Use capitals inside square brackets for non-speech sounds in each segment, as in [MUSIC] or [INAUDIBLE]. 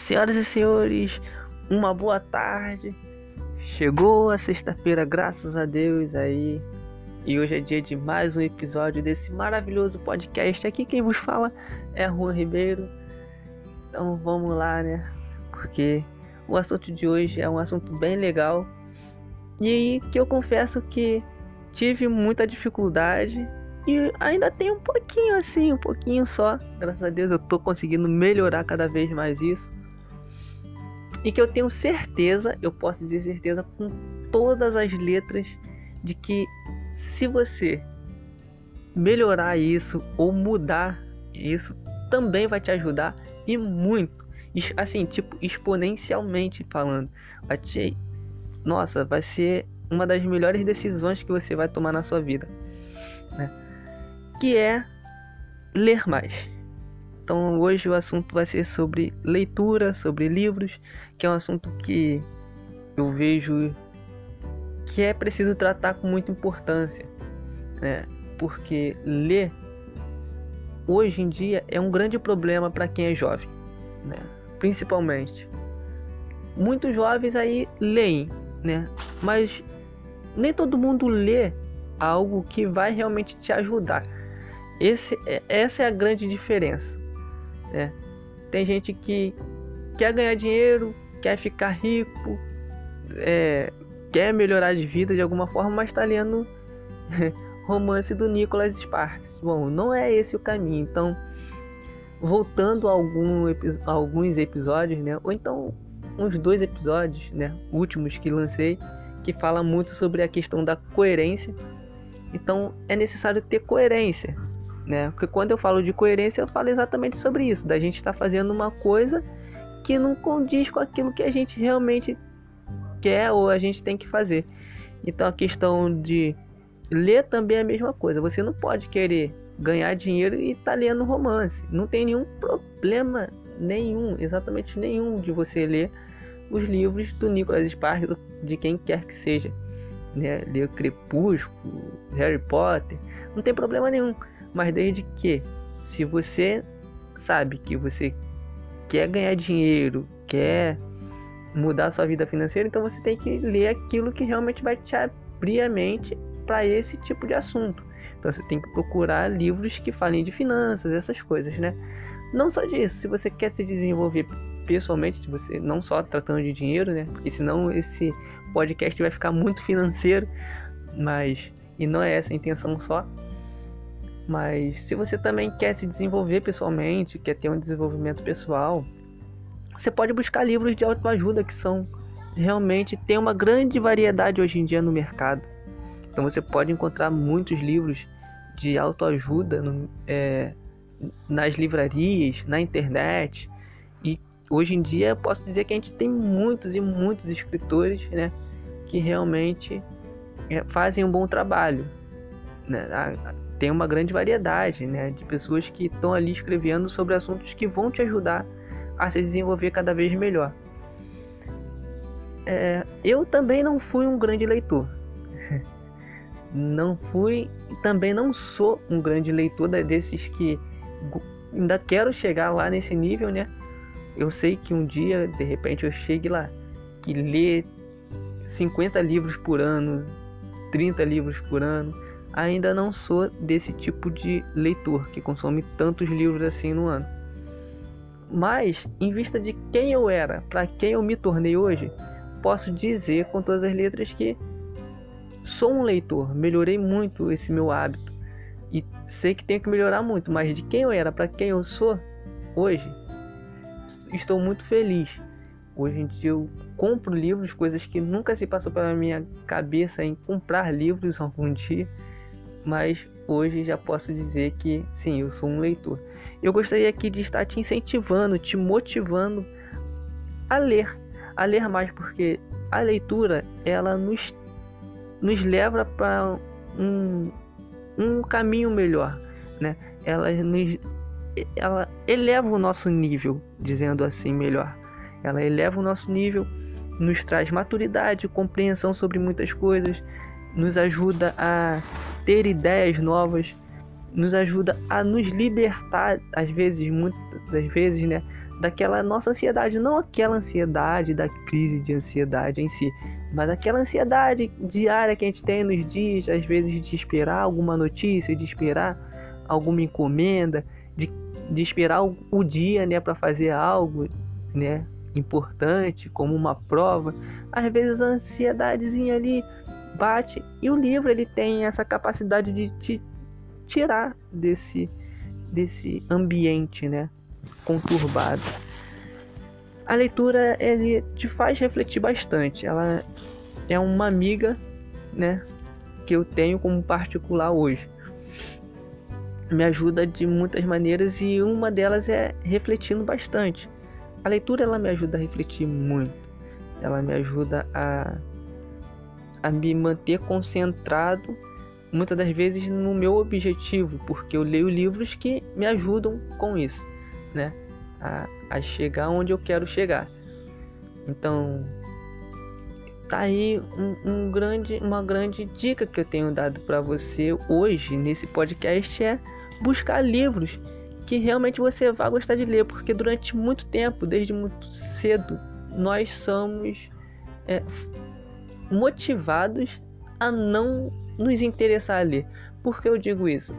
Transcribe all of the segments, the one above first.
Senhoras e senhores, uma boa tarde. Chegou a sexta-feira, graças a Deus aí. E hoje é dia de mais um episódio desse maravilhoso podcast. Aqui quem vos fala é Juan Ribeiro. Então vamos lá, né? Porque o assunto de hoje é um assunto bem legal. E que eu confesso que tive muita dificuldade e ainda tem um pouquinho assim, um pouquinho só. Graças a Deus eu tô conseguindo melhorar cada vez mais isso e que eu tenho certeza, eu posso dizer certeza com todas as letras de que se você melhorar isso ou mudar isso, também vai te ajudar e muito. Assim, tipo, exponencialmente falando. Vai te... Nossa, vai ser uma das melhores decisões que você vai tomar na sua vida. Né? Que é ler mais. Então hoje o assunto vai ser sobre leitura, sobre livros, que é um assunto que eu vejo que é preciso tratar com muita importância, né? Porque ler hoje em dia é um grande problema para quem é jovem, né? Principalmente. Muitos jovens aí leem, né? Mas nem todo mundo lê algo que vai realmente te ajudar. Esse, é, essa é a grande diferença. Né? Tem gente que quer ganhar dinheiro, quer ficar rico, é, quer melhorar de vida de alguma forma, mas está lendo [LAUGHS] romance do Nicholas Sparks. Bom, não é esse o caminho. Então, voltando a, algum, a alguns episódios, né? Ou então uns dois episódios, né? Últimos que lancei, que fala muito sobre a questão da coerência. Então, é necessário ter coerência né? Porque quando eu falo de coerência, eu falo exatamente sobre isso, da gente estar tá fazendo uma coisa que não condiz com aquilo que a gente realmente quer ou a gente tem que fazer. Então a questão de ler também é a mesma coisa. Você não pode querer ganhar dinheiro e estar tá lendo romance. Não tem nenhum problema nenhum, exatamente nenhum de você ler os livros do Nicholas Sparks, de quem quer que seja. Né? Ler Crepúsculo, Harry Potter, não tem problema nenhum mas desde que se você sabe que você quer ganhar dinheiro, quer mudar sua vida financeira, então você tem que ler aquilo que realmente vai te abrir a mente para esse tipo de assunto. Então você tem que procurar livros que falem de finanças, essas coisas, né? Não só disso, se você quer se desenvolver pessoalmente, se você não só tratando de dinheiro, né? Porque senão esse podcast vai ficar muito financeiro, mas e não é essa a intenção só. Mas se você também quer se desenvolver pessoalmente, quer ter um desenvolvimento pessoal, você pode buscar livros de autoajuda que são realmente tem uma grande variedade hoje em dia no mercado. Então você pode encontrar muitos livros de autoajuda no, é, nas livrarias, na internet. E hoje em dia posso dizer que a gente tem muitos e muitos escritores né, que realmente é, fazem um bom trabalho. Né? Tem uma grande variedade né, de pessoas que estão ali escrevendo sobre assuntos que vão te ajudar a se desenvolver cada vez melhor. É, eu também não fui um grande leitor. [LAUGHS] Não fui, também não sou um grande leitor desses que ainda quero chegar lá nesse nível, né? Eu sei que um dia, de repente, eu chegue lá, que ler 50 livros por ano, 30 livros por ano, ainda não sou desse tipo de leitor que consome tantos livros assim no ano. Mas, em vista de quem eu era, para quem eu me tornei hoje, posso dizer com todas as letras que sou um leitor, melhorei muito esse meu hábito e sei que tenho que melhorar muito, mas de quem eu era para quem eu sou hoje, estou muito feliz. Hoje em dia eu compro livros, coisas que nunca se passou pela minha cabeça em comprar livros algum dia mas hoje já posso dizer que sim, eu sou um leitor. Eu gostaria aqui de estar te incentivando, te motivando a ler, a ler mais, porque a leitura ela nos, nos leva para um, um caminho melhor, né? Ela nos ela eleva o nosso nível, dizendo assim melhor. Ela eleva o nosso nível, nos traz maturidade, compreensão sobre muitas coisas, nos ajuda a ter ideias novas, nos ajuda a nos libertar, às vezes, muitas vezes, né, daquela nossa ansiedade, não aquela ansiedade da crise de ansiedade em si, mas aquela ansiedade diária que a gente tem nos dias, às vezes de esperar alguma notícia, de esperar alguma encomenda, de, de esperar o, o dia, né, para fazer algo, né, importante, como uma prova. Às vezes a ansiedadezinha ali bate e o livro ele tem essa capacidade de te tirar desse desse ambiente, né, conturbado. A leitura ele te faz refletir bastante. Ela é uma amiga, né, que eu tenho como particular hoje. Me ajuda de muitas maneiras e uma delas é refletindo bastante. A leitura ela me ajuda a refletir muito. Ela me ajuda a a me manter concentrado muitas das vezes no meu objetivo, porque eu leio livros que me ajudam com isso, né? A, a chegar onde eu quero chegar. Então, tá aí um, um, grande, uma grande dica que eu tenho dado para você hoje nesse podcast é buscar livros que realmente você vai gostar de ler, porque durante muito tempo, desde muito cedo, nós somos é, motivados a não nos interessar a ler. Por que eu digo isso?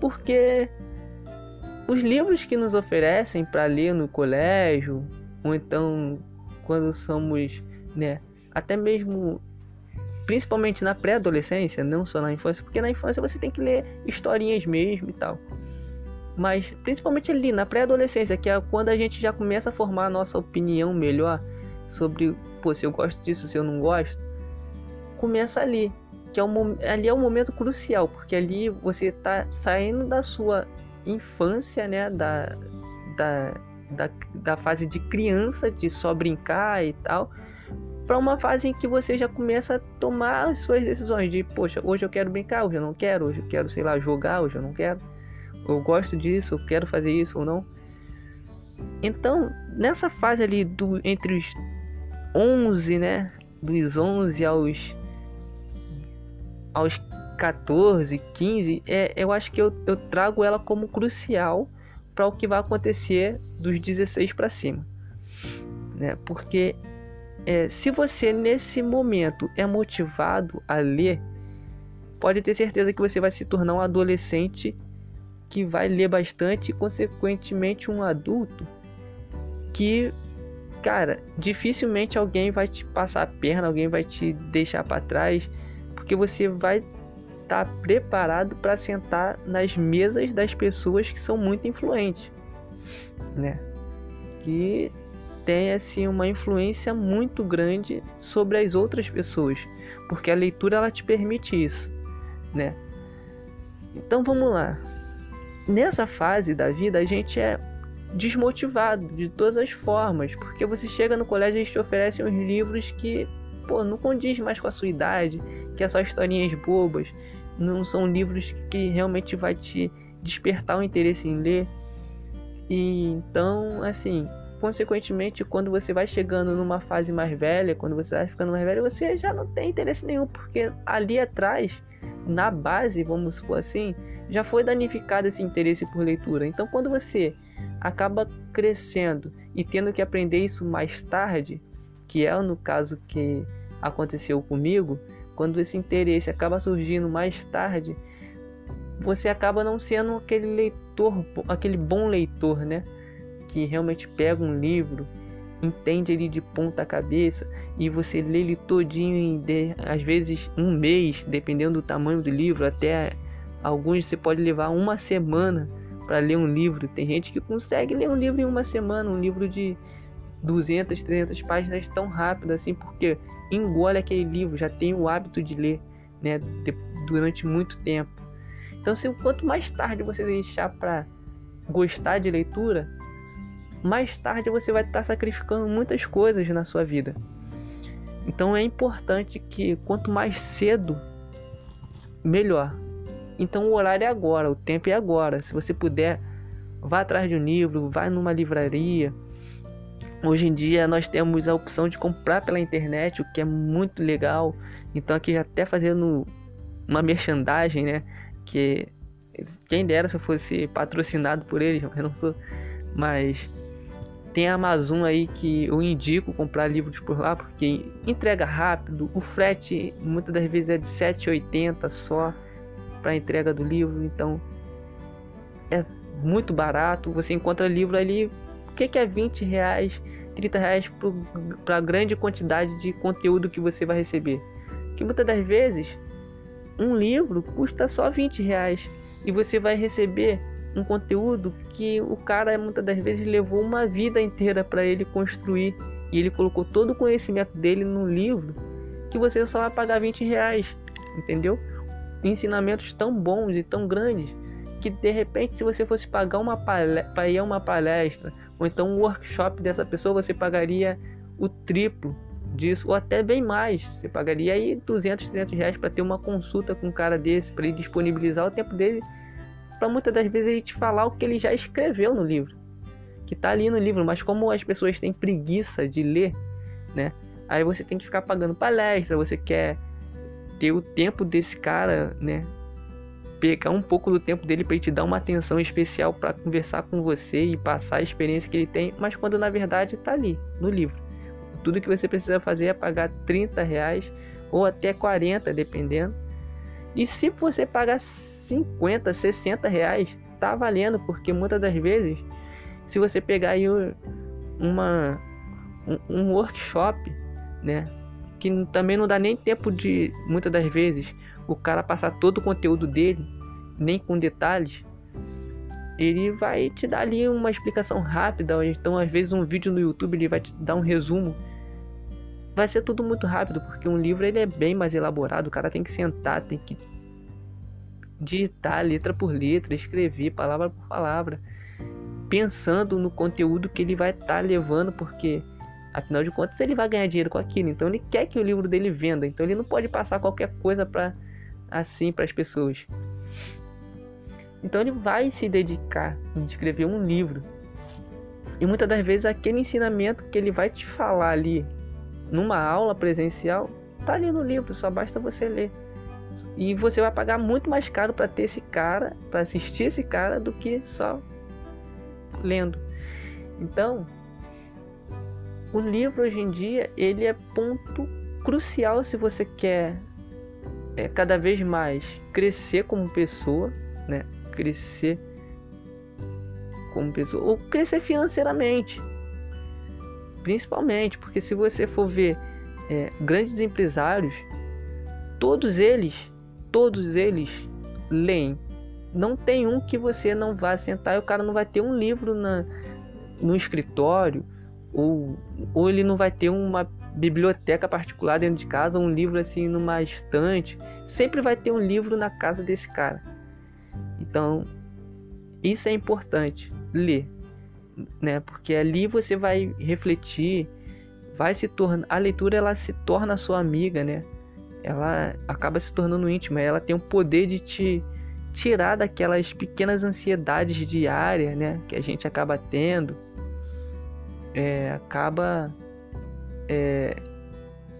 Porque os livros que nos oferecem para ler no colégio, ou então quando somos, né, até mesmo principalmente na pré-adolescência, não só na infância, porque na infância você tem que ler historinhas mesmo e tal. Mas principalmente ali na pré-adolescência, que é quando a gente já começa a formar a nossa opinião melhor sobre, pô, se eu gosto disso, se eu não gosto, começa ali que é um, ali é um momento crucial, porque ali você está saindo da sua infância, né, da, da, da, da fase de criança, de só brincar e tal, para uma fase em que você já começa a tomar as suas decisões de, poxa, hoje eu quero brincar, hoje eu não quero, hoje eu quero, sei lá, jogar, hoje eu não quero, eu gosto disso, eu quero fazer isso ou não. Então, nessa fase ali do entre os 11, né, dos 11 aos aos 14, 15, é, eu acho que eu, eu trago ela como crucial para o que vai acontecer dos 16 para cima. Né? Porque é, se você nesse momento é motivado a ler, pode ter certeza que você vai se tornar um adolescente que vai ler bastante e, consequentemente, um adulto que, cara, dificilmente alguém vai te passar a perna, alguém vai te deixar para trás porque você vai estar tá preparado para sentar nas mesas das pessoas que são muito influentes, né? Que tem assim uma influência muito grande sobre as outras pessoas, porque a leitura ela te permite isso, né? Então vamos lá. Nessa fase da vida a gente é desmotivado de todas as formas, porque você chega no colégio e eles te oferecem uns livros que pô, não condiz mais com a sua idade, que é só historinhas bobas, não são livros que realmente vai te despertar o interesse em ler. E então, assim, consequentemente, quando você vai chegando numa fase mais velha, quando você vai ficando mais velho, você já não tem interesse nenhum, porque ali atrás, na base, vamos supor assim, já foi danificado esse interesse por leitura. Então, quando você acaba crescendo e tendo que aprender isso mais tarde, que é no caso que aconteceu comigo, quando esse interesse acaba surgindo mais tarde, você acaba não sendo aquele leitor, aquele bom leitor, né? Que realmente pega um livro, entende ele de ponta cabeça e você lê ele todinho em às vezes um mês, dependendo do tamanho do livro, até alguns você pode levar uma semana para ler um livro. Tem gente que consegue ler um livro em uma semana, um livro de 200, 300 páginas tão rápido assim, porque engole aquele livro, já tem o hábito de ler, né, durante muito tempo. Então, se quanto mais tarde você deixar para gostar de leitura, mais tarde você vai estar sacrificando muitas coisas na sua vida. Então é importante que quanto mais cedo, melhor. Então o horário é agora, o tempo é agora. Se você puder, vá atrás de um livro, vá numa livraria, Hoje em dia nós temos a opção de comprar pela internet, o que é muito legal. Então aqui já até fazendo uma merchandising, né? Que quem dera se eu fosse patrocinado por eles, [LAUGHS] mas não sou. Mas Tem a Amazon aí que eu indico comprar livros por lá porque entrega rápido. O frete muitas das vezes é de 7,80 só para entrega do livro, então é muito barato. Você encontra livro ali, o que, que é 20 reais, 30 reais para a grande quantidade de conteúdo que você vai receber. Que muitas das vezes um livro custa só 20 reais e você vai receber um conteúdo que o cara muitas das vezes levou uma vida inteira para ele construir e ele colocou todo o conhecimento dele no livro que você só vai pagar 20 reais, entendeu? Ensinamentos tão bons e tão grandes que de repente se você fosse pagar uma para ir a uma palestra ou então um workshop dessa pessoa você pagaria o triplo disso ou até bem mais você pagaria aí 200 300 reais para ter uma consulta com um cara desse para ele disponibilizar o tempo dele para muitas das vezes ele te falar o que ele já escreveu no livro, que está ali no livro, mas como as pessoas têm preguiça de ler, né? Aí você tem que ficar pagando palestra, você quer ter o tempo desse cara, né? Pegar um pouco do tempo dele para te dar uma atenção especial para conversar com você e passar a experiência que ele tem, mas quando na verdade está ali no livro. Tudo que você precisa fazer é pagar 30 reais ou até 40, dependendo. E se você pagar 50, 60 reais tá valendo, porque muitas das vezes, se você pegar aí uma, um, um workshop, né, que também não dá nem tempo de, muitas das vezes, o cara passar todo o conteúdo dele, nem com detalhes, ele vai te dar ali uma explicação rápida, então às vezes um vídeo no YouTube ele vai te dar um resumo. Vai ser tudo muito rápido, porque um livro ele é bem mais elaborado, o cara tem que sentar, tem que digitar letra por letra, escrever palavra por palavra, pensando no conteúdo que ele vai estar tá levando, porque afinal de contas ele vai ganhar dinheiro com aquilo, então ele quer que o livro dele venda, então ele não pode passar qualquer coisa para assim para as pessoas. Então ele vai se dedicar em escrever um livro. E muitas das vezes aquele ensinamento que ele vai te falar ali numa aula presencial tá ali no livro, só basta você ler. E você vai pagar muito mais caro para ter esse cara, para assistir esse cara, do que só lendo. Então, o livro hoje em dia ele é ponto crucial se você quer é, cada vez mais crescer como pessoa, né? Crescer como pessoa ou crescer financeiramente, principalmente porque se você for ver é, grandes empresários todos eles, todos eles leem. Não tem um que você não vá sentar e o cara não vai ter um livro na, no escritório ou, ou ele não vai ter uma biblioteca particular dentro de casa, um livro assim numa estante. Sempre vai ter um livro na casa desse cara. Então, isso é importante, ler, né? Porque ali você vai refletir, vai se tornar a leitura ela se torna sua amiga, né? ela acaba se tornando íntima, ela tem o poder de te tirar daquelas pequenas ansiedades diárias, né, que a gente acaba tendo, é, acaba é,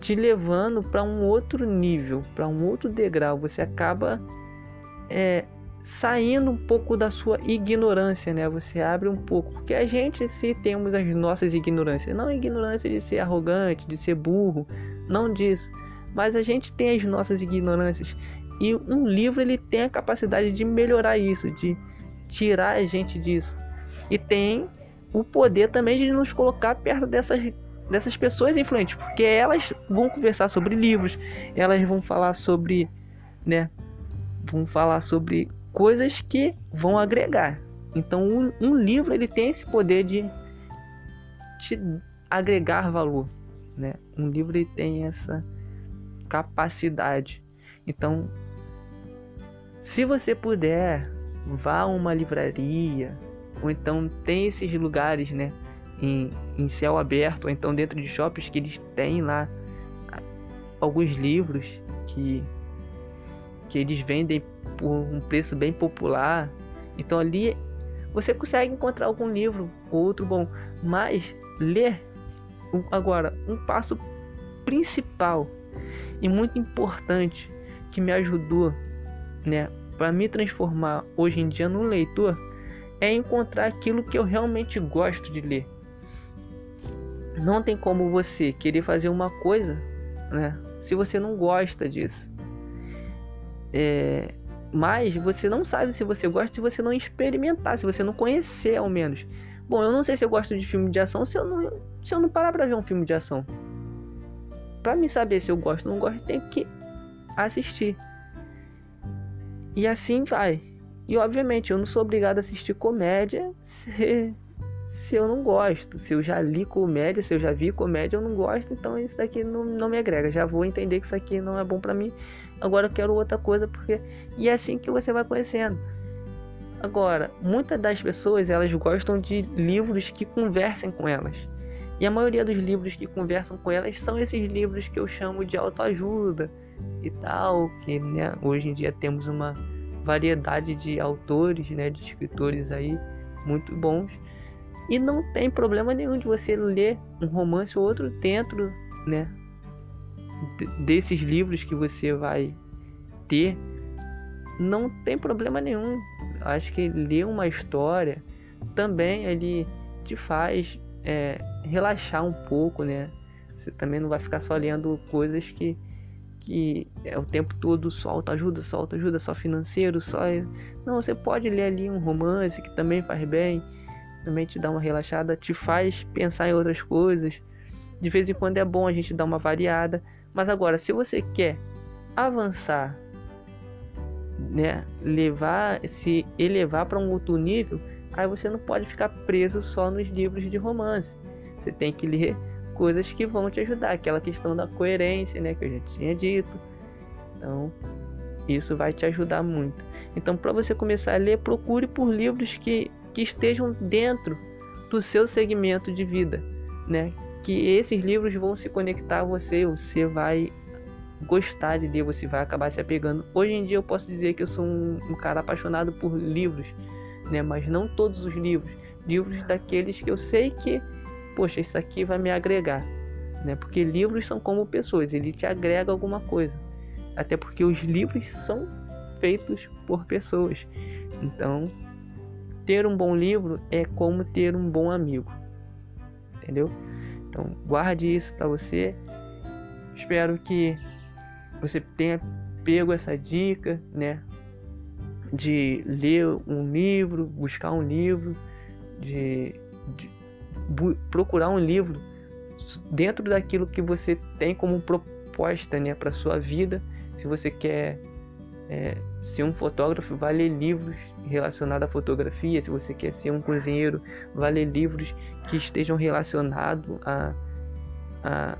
te levando para um outro nível, para um outro degrau. Você acaba é, saindo um pouco da sua ignorância, né? Você abre um pouco, porque a gente se temos as nossas ignorâncias, não ignorância de ser arrogante, de ser burro, não disso mas a gente tem as nossas ignorâncias e um livro ele tem a capacidade de melhorar isso, de tirar a gente disso. E tem o poder também de nos colocar perto dessas dessas pessoas influentes, porque elas vão conversar sobre livros, elas vão falar sobre, né, vão falar sobre coisas que vão agregar. Então, um, um livro ele tem esse poder de te agregar valor, né? Um livro ele tem essa capacidade. Então, se você puder, vá a uma livraria, ou então tem esses lugares, né, em, em céu aberto, ou então dentro de shoppings que eles têm lá alguns livros que que eles vendem por um preço bem popular. Então ali você consegue encontrar algum livro ou outro bom, mas ler agora um passo principal e muito importante que me ajudou, né, para me transformar hoje em dia num leitor é encontrar aquilo que eu realmente gosto de ler. não tem como você querer fazer uma coisa, né? Se você não gosta disso. É, mas você não sabe se você gosta se você não experimentar, se você não conhecer ao menos. Bom, eu não sei se eu gosto de filme de ação se eu não, se eu não parar pra ver um filme de ação. Pra me saber se eu gosto ou não gosto, tem que assistir. E assim vai. E obviamente eu não sou obrigado a assistir comédia se, se eu não gosto. Se eu já li comédia, se eu já vi comédia, eu não gosto, então isso daqui não, não me agrega. Já vou entender que isso aqui não é bom para mim. Agora eu quero outra coisa porque e é assim que você vai conhecendo. Agora, muitas das pessoas elas gostam de livros que conversem com elas. E a maioria dos livros que conversam com elas são esses livros que eu chamo de autoajuda e tal, que né, hoje em dia temos uma variedade de autores, né, de escritores aí muito bons. E não tem problema nenhum de você ler um romance ou outro dentro, né, desses livros que você vai ter. Não tem problema nenhum acho que ler uma história também ele te faz é, relaxar um pouco, né? Você também não vai ficar só lendo coisas que, que é o tempo todo só ajuda, só ajuda, só financeiro, só. Não, você pode ler ali um romance que também faz bem, também te dá uma relaxada, te faz pensar em outras coisas. De vez em quando é bom a gente dar uma variada. Mas agora, se você quer avançar né, levar, se elevar para um outro nível, aí você não pode ficar preso só nos livros de romance. Você tem que ler coisas que vão te ajudar, aquela questão da coerência, né, que eu já tinha dito. Então, isso vai te ajudar muito. Então, para você começar a ler, procure por livros que, que estejam dentro do seu segmento de vida, né? Que esses livros vão se conectar a você, você vai gostar de ler, você vai acabar se apegando. Hoje em dia eu posso dizer que eu sou um, um cara apaixonado por livros, né? Mas não todos os livros, livros daqueles que eu sei que, poxa, isso aqui vai me agregar, né? Porque livros são como pessoas, ele te agrega alguma coisa. Até porque os livros são feitos por pessoas. Então, ter um bom livro é como ter um bom amigo. Entendeu? Então, guarde isso para você. Espero que você tenha pego essa dica, né? De ler um livro, buscar um livro, de, de procurar um livro dentro daquilo que você tem como proposta, né, para sua vida. Se você quer é, ser um fotógrafo, vai ler livros relacionados à fotografia. Se você quer ser um cozinheiro, vai ler livros que estejam relacionados à, à,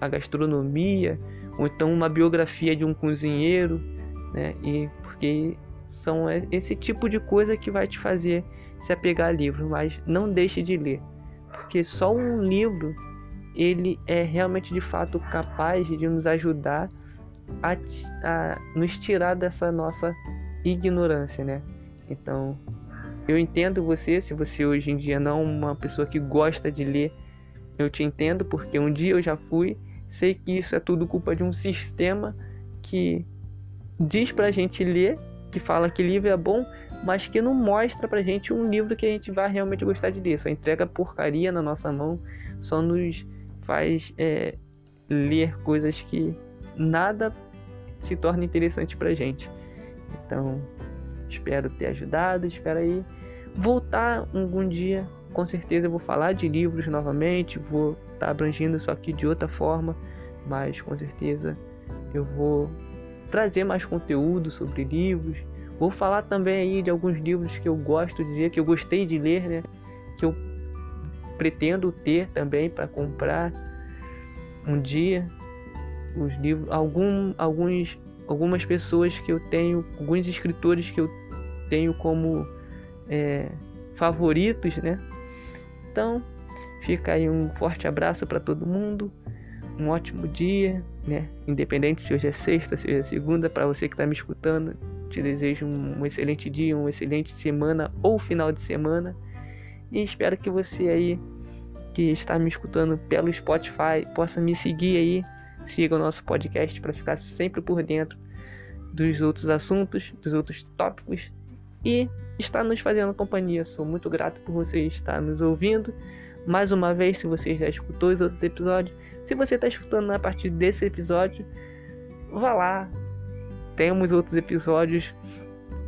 à gastronomia ou então uma biografia de um cozinheiro, né? E porque são esse tipo de coisa que vai te fazer se apegar a livro, mas não deixe de ler, porque só um livro ele é realmente de fato capaz de nos ajudar a, a nos tirar dessa nossa ignorância, né? Então, eu entendo você, se você hoje em dia não é uma pessoa que gosta de ler, eu te entendo porque um dia eu já fui Sei que isso é tudo culpa de um sistema que diz pra gente ler, que fala que livro é bom, mas que não mostra pra gente um livro que a gente vai realmente gostar de ler. Só entrega porcaria na nossa mão, só nos faz é, ler coisas que nada se torna interessante pra gente. Então, espero ter ajudado, espero aí voltar algum dia. Com certeza eu vou falar de livros novamente, vou tá abrangindo isso aqui de outra forma, mas com certeza eu vou trazer mais conteúdo sobre livros. Vou falar também aí de alguns livros que eu gosto de ler, que eu gostei de ler, né? Que eu pretendo ter também para comprar um dia. Os livros, algum, alguns, algumas pessoas que eu tenho, alguns escritores que eu tenho como é, favoritos, né? Então, Fica aí um forte abraço para todo mundo. Um ótimo dia, né? Independente se hoje é sexta, se hoje é segunda, para você que está me escutando, te desejo um excelente dia, uma excelente semana ou final de semana. E espero que você aí que está me escutando pelo Spotify possa me seguir aí, siga o nosso podcast para ficar sempre por dentro dos outros assuntos, dos outros tópicos e estar nos fazendo companhia. Sou muito grato por você estar nos ouvindo. Mais uma vez, se você já escutou os outros episódios, se você está escutando a partir desse episódio, vá lá. Temos outros episódios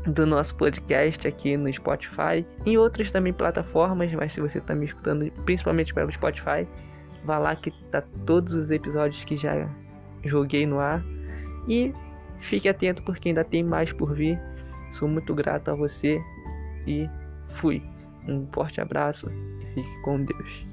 do nosso podcast aqui no Spotify, em outras também plataformas, mas se você está me escutando principalmente pelo Spotify, vá lá que tá todos os episódios que já joguei no ar e fique atento porque ainda tem mais por vir. Sou muito grato a você e fui. Um forte abraço e fique com Deus.